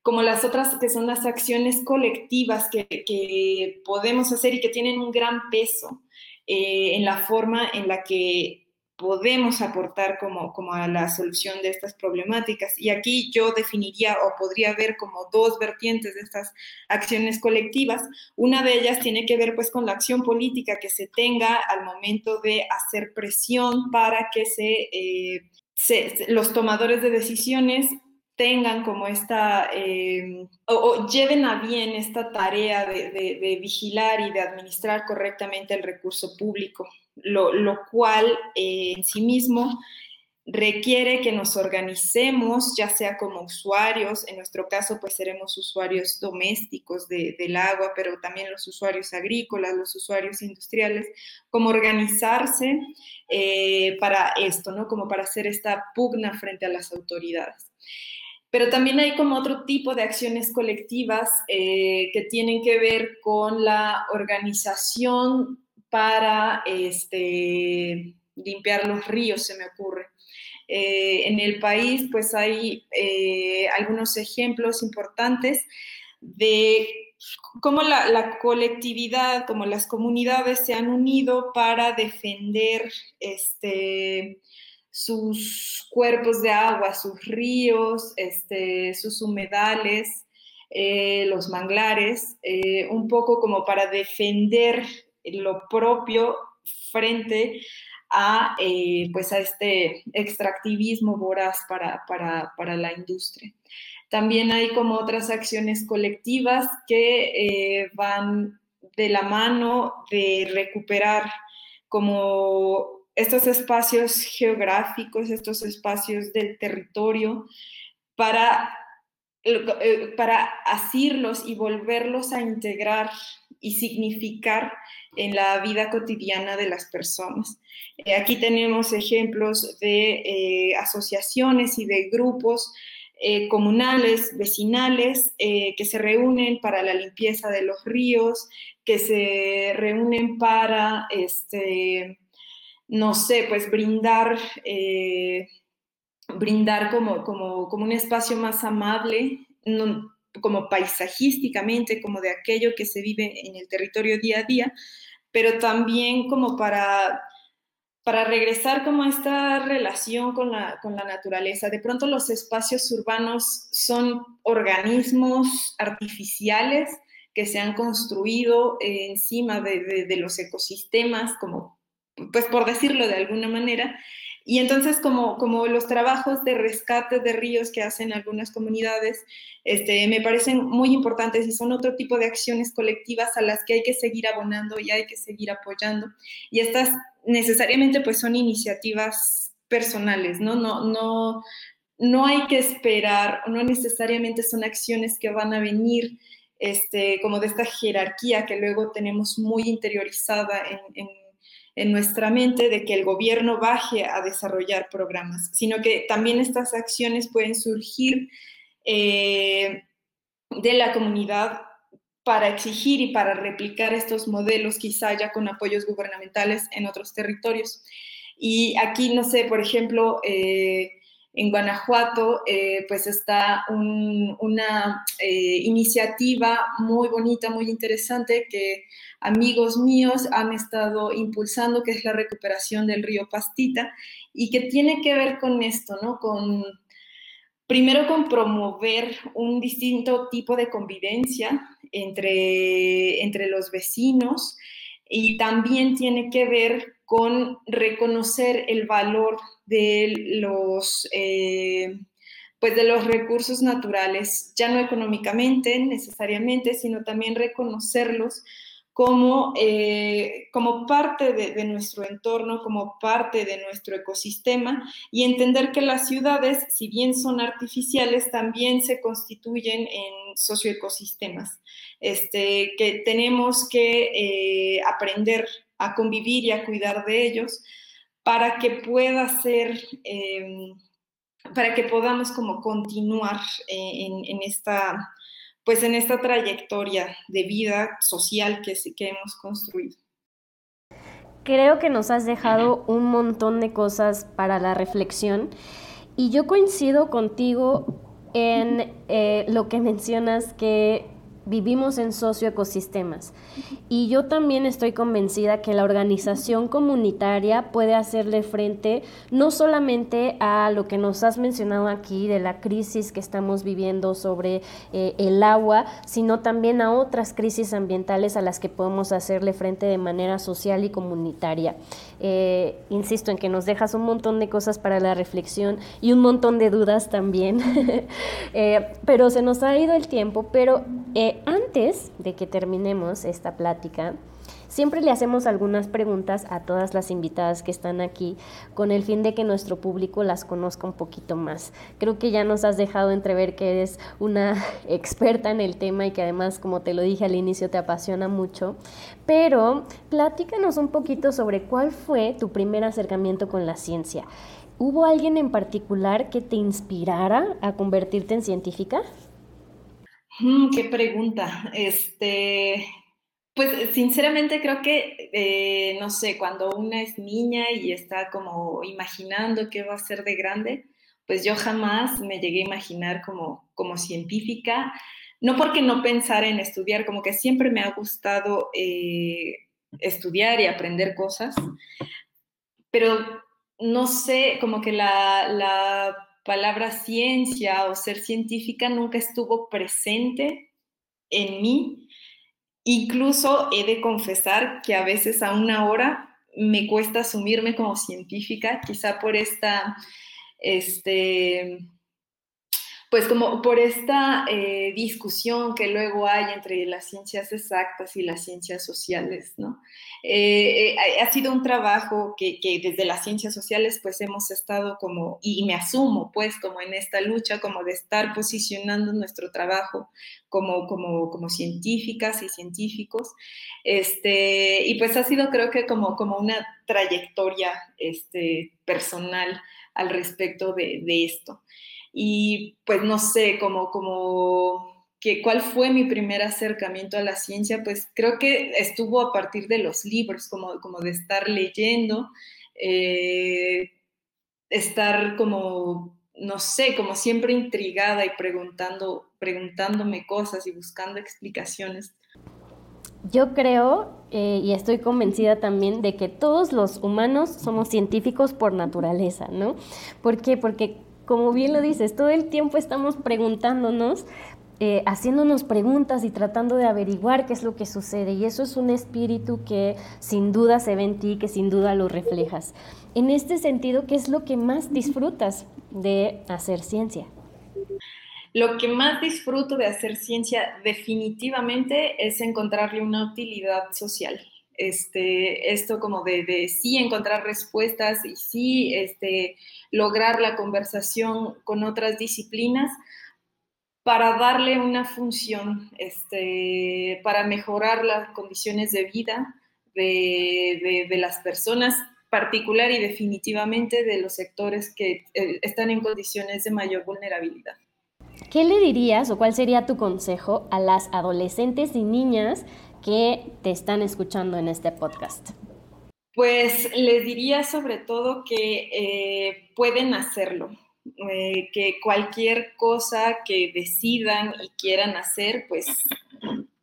como las otras que son las acciones colectivas que, podemos hacer y que tienen un gran peso eh, en la forma en la que podemos aportar como, como a la solución de estas problemáticas. Y aquí yo definiría o podría ver como dos vertientes de estas acciones colectivas. Una de ellas tiene que ver pues con la acción política que se tenga al momento de hacer presión para que se, eh, los tomadores de decisiones tengan como esta, eh, o, lleven a bien esta tarea de vigilar y de administrar correctamente el recurso público lo, cual eh, en sí mismo requiere que nos organicemos, ya sea como usuarios, en nuestro caso pues seremos usuarios domésticos del agua, pero también los usuarios agrícolas, los usuarios industriales, como organizarse eh, para esto, ¿no? Como para hacer esta pugna frente a las autoridades. Pero también hay como otro tipo de acciones colectivas eh, que tienen que ver con la organización para este, limpiar los ríos, se me ocurre. Eh, en el país, pues hay eh, algunos ejemplos importantes de cómo la, colectividad, como las comunidades se han unido para defender este, sus cuerpos de agua, sus ríos, este, sus humedales, eh, los manglares, un poco como para defender lo propio frente a, eh, pues a este extractivismo voraz para, para, la industria. También hay como otras acciones colectivas que eh, van de la mano de recuperar como estos espacios geográficos, estos espacios del territorio, para, eh, para asirlos y volverlos a integrar y significar en la vida cotidiana de las personas. Eh, aquí tenemos ejemplos de eh, asociaciones y de grupos eh, comunales, vecinales, que se reúnen para la limpieza de los ríos, que se reúnen para, este, no sé, pues brindar, brindar como, como, como, un espacio más amable, como paisajísticamente, como de aquello que se vive en el territorio día a día, pero también como para, para regresar como a esta relación con la, con la naturaleza. De pronto los espacios urbanos son organismos artificiales que se han construido encima de, de los ecosistemas, como, pues por decirlo de alguna manera, y entonces, como, como los trabajos de rescate de ríos que hacen algunas comunidades, este, me parecen muy importantes y son otro tipo de acciones colectivas a las que hay que seguir abonando y hay que seguir apoyando. Y estas necesariamente pues son iniciativas personales, ¿no? No, no, no hay que esperar, no necesariamente son acciones que van a venir este, como de esta jerarquía que luego tenemos muy interiorizada en, nuestra mente de que el gobierno baje a desarrollar programas, sino que también estas acciones pueden surgir eh, de la comunidad para exigir y para replicar estos modelos, quizá ya con apoyos gubernamentales en otros territorios. Y aquí, no sé, por ejemplo, eh, en Guanajuato, eh, pues está una eh, iniciativa muy bonita, muy interesante que amigos míos han estado impulsando, que es la recuperación del río Pastita y que tiene que ver con esto, ¿no? Con, primero con promover un distinto tipo de convivencia entre, entre los vecinos y también tiene que ver con reconocer el valor de los, eh, pues de los recursos naturales, ya no económicamente necesariamente, sino también reconocerlos como, eh, como parte de, nuestro entorno, como parte de nuestro ecosistema y entender que las ciudades, si bien son artificiales, también se constituyen en socioecosistemas, este, que tenemos que eh, aprender a convivir y a cuidar de ellos para que pueda ser, em, para que podamos como continuar eh, en esta pues en esta trayectoria de vida social que, que hemos construido. Creo que nos has dejado un montón de cosas para la reflexión y yo coincido contigo en eh, lo que mencionas que vivimos en socioecosistemas. Y yo también estoy convencida que la organización comunitaria puede hacerle frente no solamente a lo que nos has mencionado aquí de la crisis que estamos viviendo sobre eh, el agua, sino también a otras crisis ambientales a las que podemos hacerle frente de manera social y comunitaria. Eh, insisto en que nos dejas un montón de cosas para la reflexión y un montón de dudas también, eh, pero se nos ha ido el tiempo, pero antes de que terminemos esta plática, siempre le hacemos algunas preguntas a todas las invitadas que están aquí con el fin de que nuestro público las conozca un poquito más. Creo que ya nos has dejado entrever que eres una experta en el tema y que además, como te lo dije al inicio, te apasiona mucho. Pero platícanos un poquito sobre cuál fue tu primer acercamiento con la ciencia. ¿Hubo alguien en particular que te inspirara a convertirte en científica? Mm, qué pregunta. Este, pues sinceramente creo que, eh, no sé, cuando una es niña y está como imaginando qué va a ser de grande, pues yo jamás me llegué a imaginar como, como científica, no porque no pensar en estudiar, como que siempre me ha gustado eh, estudiar y aprender cosas, pero no sé, como que la palabra ciencia o ser científica nunca estuvo presente en mí. Incluso he de confesar que a veces a una hora me cuesta asumirme como científica, quizá por esta, este, pues como por esta eh, discusión que luego hay entre las ciencias exactas y las ciencias sociales, ¿no? Eh, eh, ha sido un trabajo que, desde las ciencias sociales pues hemos estado como, y me asumo pues como en esta lucha, como de estar posicionando nuestro trabajo como, como, como científicas y científicos, este, y pues ha sido creo que como, como una trayectoria este, personal al respecto de, de esto y pues no sé, como, como que cuál fue mi primer acercamiento a la ciencia, pues creo que estuvo a partir de los libros, como, como de estar leyendo, eh, estar como, no sé, como siempre intrigada y preguntando, preguntándome cosas y buscando explicaciones. Yo creo eh, y estoy convencida también de que todos los humanos somos científicos por naturaleza, ¿no? ¿Por qué? Porque como bien lo dices, todo el tiempo estamos preguntándonos, eh, haciéndonos preguntas y tratando de averiguar qué es lo que sucede. Y eso es un espíritu que sin duda se ve en ti, que sin duda lo reflejas. En este sentido, ¿qué es lo que más disfrutas de hacer ciencia? Lo que más disfruto de hacer ciencia definitivamente es encontrarle una utilidad social. Este, esto como de, sí encontrar respuestas y sí este, lograr la conversación con otras disciplinas para darle una función, este, para mejorar las condiciones de vida de, de, las personas, particular y definitivamente de los sectores que eh, están en condiciones de mayor vulnerabilidad. ¿Qué le dirías o cuál sería tu consejo a las adolescentes y niñas que te están escuchando en este podcast? Pues les diría sobre todo que eh, pueden hacerlo, eh, que cualquier cosa que decidan y quieran hacer, pues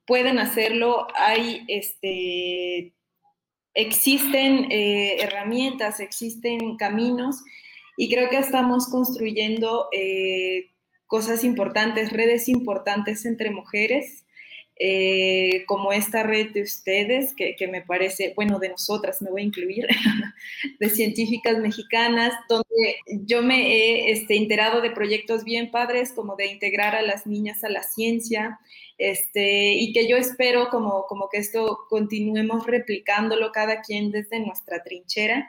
pueden hacerlo. Hay este, existen eh, herramientas, existen caminos y creo que estamos construyendo cosas importantes, redes importantes entre mujeres eh, como esta red de ustedes, que, me parece, bueno, de nosotras, me voy a incluir, de científicas mexicanas, donde yo me he este, enterado de proyectos bien padres, como de integrar a las niñas a la ciencia, este, y que yo espero como, como que esto continuemos replicándolo cada quien desde nuestra trinchera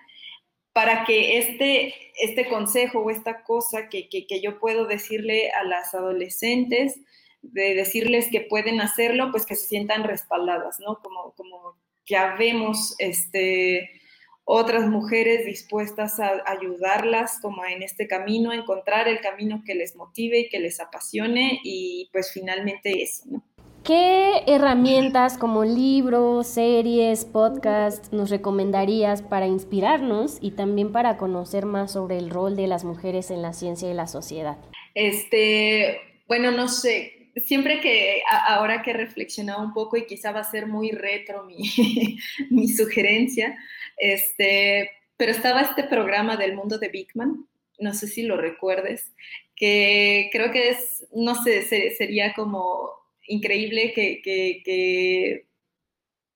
para que este, este consejo o esta cosa que, que, que yo puedo decirle a las adolescentes, de decirles que pueden hacerlo, pues que se sientan respaldadas, ¿no? Como, como que habemos este, otras mujeres dispuestas a ayudarlas como en este camino, a encontrar el camino que les motive y que les apasione y pues finalmente eso, ¿no? ¿Qué herramientas como libros, series, podcasts nos recomendarías para inspirarnos y también para conocer más sobre el rol de las mujeres en la ciencia y la sociedad? Este, bueno, no sé, siempre que, ahora que he reflexionado un poco y quizá va a ser muy retro mi, sugerencia, este, pero estaba este programa del mundo de Bigman, no sé si lo recuerdes, que creo que es, no sé, sería como increíble que,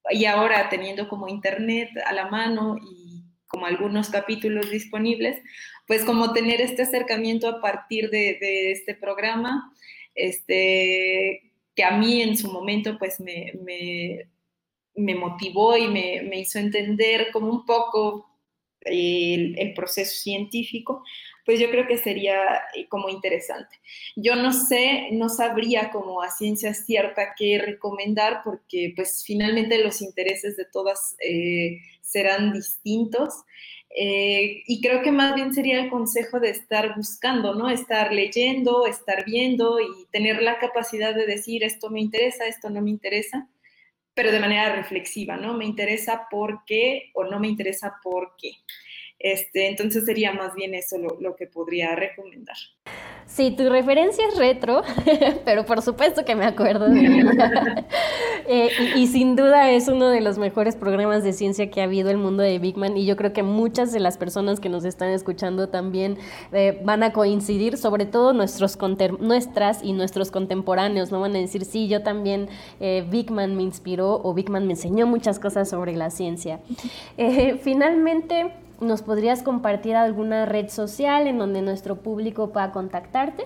y ahora teniendo como internet a la mano y como algunos capítulos disponibles, pues como tener este acercamiento a partir de este programa este, que a mí en su momento pues me, me, motivó y me, me, hizo entender como un poco el, proceso científico, pues yo creo que sería eh, como interesante. Yo no sé, no sabría como a ciencia cierta qué recomendar porque pues finalmente los intereses de todas eh, serán distintos. Eh, y creo que más bien sería el consejo de estar buscando, ¿no? Estar leyendo, estar viendo y tener la capacidad de decir esto me interesa, esto no me interesa, pero de manera reflexiva, ¿no? Me interesa por qué o no me interesa por qué. Este, entonces sería más bien eso lo que podría recomendar. Sí, tu referencia es retro, pero por supuesto que me acuerdo de ella. Eh, y, sin duda es uno de los mejores programas de ciencia que ha habido el mundo de Big Man y yo creo que muchas de las personas que nos están escuchando también eh, van a coincidir, sobre todo nuestros nuestras y nuestros contemporáneos, ¿no? Van a decir, sí, yo también, eh, Big Man me inspiró o Big Man me enseñó muchas cosas sobre la ciencia. finalmente... ¿Nos podrías compartir alguna red social en donde nuestro público pueda contactarte?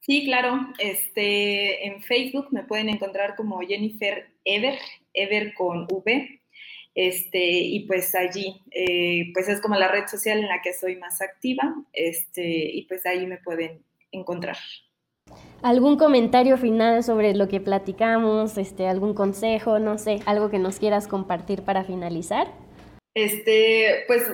Sí, claro. Este, en Facebook me pueden encontrar como Jennifer Ever, Ever con V. Este, y pues allí, eh, pues es como la red social en la que soy más activa, este, y pues ahí me pueden encontrar. ¿Algún comentario final sobre lo que platicamos? Este, ¿Algún consejo? No sé, algo que nos quieras compartir para finalizar. Este, pues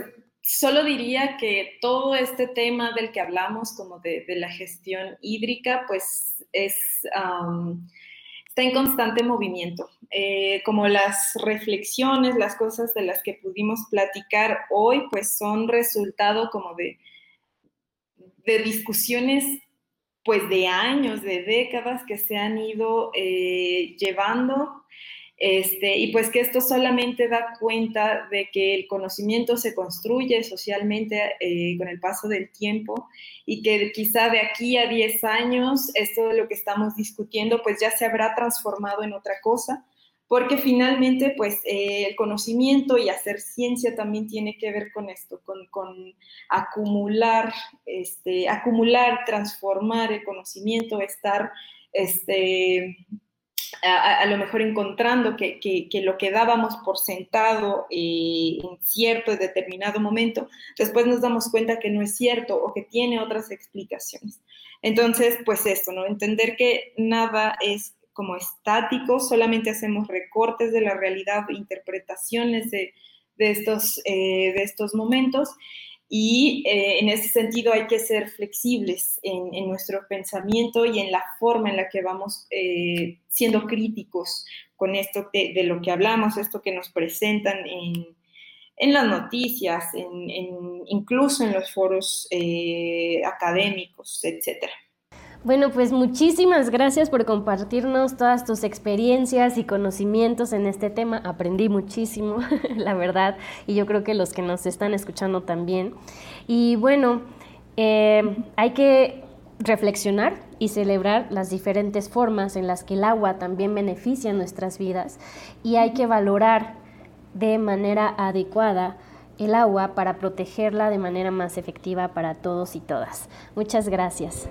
Solo diría que todo este tema del que hablamos, como de, la gestión hídrica, pues es, está en constante movimiento. Eh, como las reflexiones, las cosas de las que pudimos platicar hoy, pues son resultado como de, de discusiones pues de años, de décadas que se han ido eh, llevando este, y pues que esto solamente da cuenta de que el conocimiento se construye socialmente eh, con el paso del tiempo y que quizá de aquí a 10 años esto de lo que estamos discutiendo pues ya se habrá transformado en otra cosa, porque finalmente pues eh, el conocimiento y hacer ciencia también tiene que ver con esto, con, con acumular, este, acumular, transformar el conocimiento, estar este, a, lo mejor encontrando que, que, lo que dábamos por sentado eh, en cierto determinado momento, después nos damos cuenta que no es cierto o que tiene otras explicaciones. Entonces, pues esto, ¿no? Entender que nada es como estático, solamente hacemos recortes de la realidad, interpretaciones de, de estos, eh, de estos momentos y eh, en ese sentido hay que ser flexibles en, nuestro pensamiento y en la forma en la que vamos eh, siendo críticos con esto de, lo que hablamos, esto que nos presentan en, las noticias, incluso en los foros eh, académicos, etcétera. Bueno, pues muchísimas gracias por compartirnos todas tus experiencias y conocimientos en este tema. Aprendí muchísimo, la verdad, y yo creo que los que nos están escuchando también. Y bueno, eh, hay que reflexionar y celebrar las diferentes formas en las que el agua también beneficia nuestras vidas y hay que valorar de manera adecuada el agua para protegerla de manera más efectiva para todos y todas. Muchas gracias.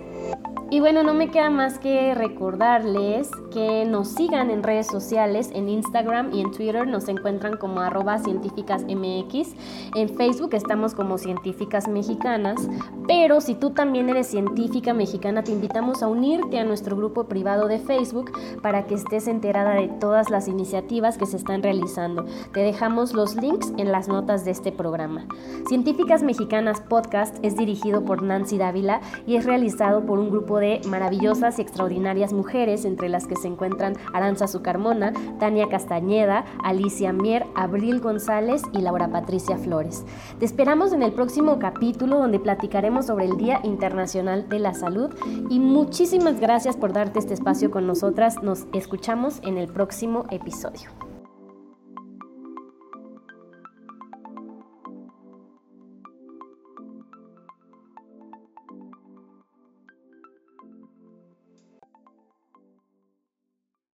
Y bueno, no me queda más que recordarles que nos sigan en redes sociales, en Instagram y en Twitter nos encuentran como arroba científicas MX. En Facebook estamos como científicas mexicanas, pero si tú también eres científica mexicana, te invitamos a unirte a nuestro grupo privado de Facebook para que estés enterada de todas las iniciativas que se están realizando. Te dejamos los links en las notas de este programa. Científicas Mexicanas Podcast es dirigido por Nancy Dávila y es realizado por un grupo de maravillosas y extraordinarias mujeres, entre las que se encuentran Aranza Sucarmona, Tania Castañeda, Alicia Mier, Abril González y Laura Patricia Flores. Te esperamos en el próximo capítulo donde platicaremos sobre el Día Internacional de la Salud y muchísimas gracias por darte este espacio con nosotras. Nos escuchamos en el próximo episodio.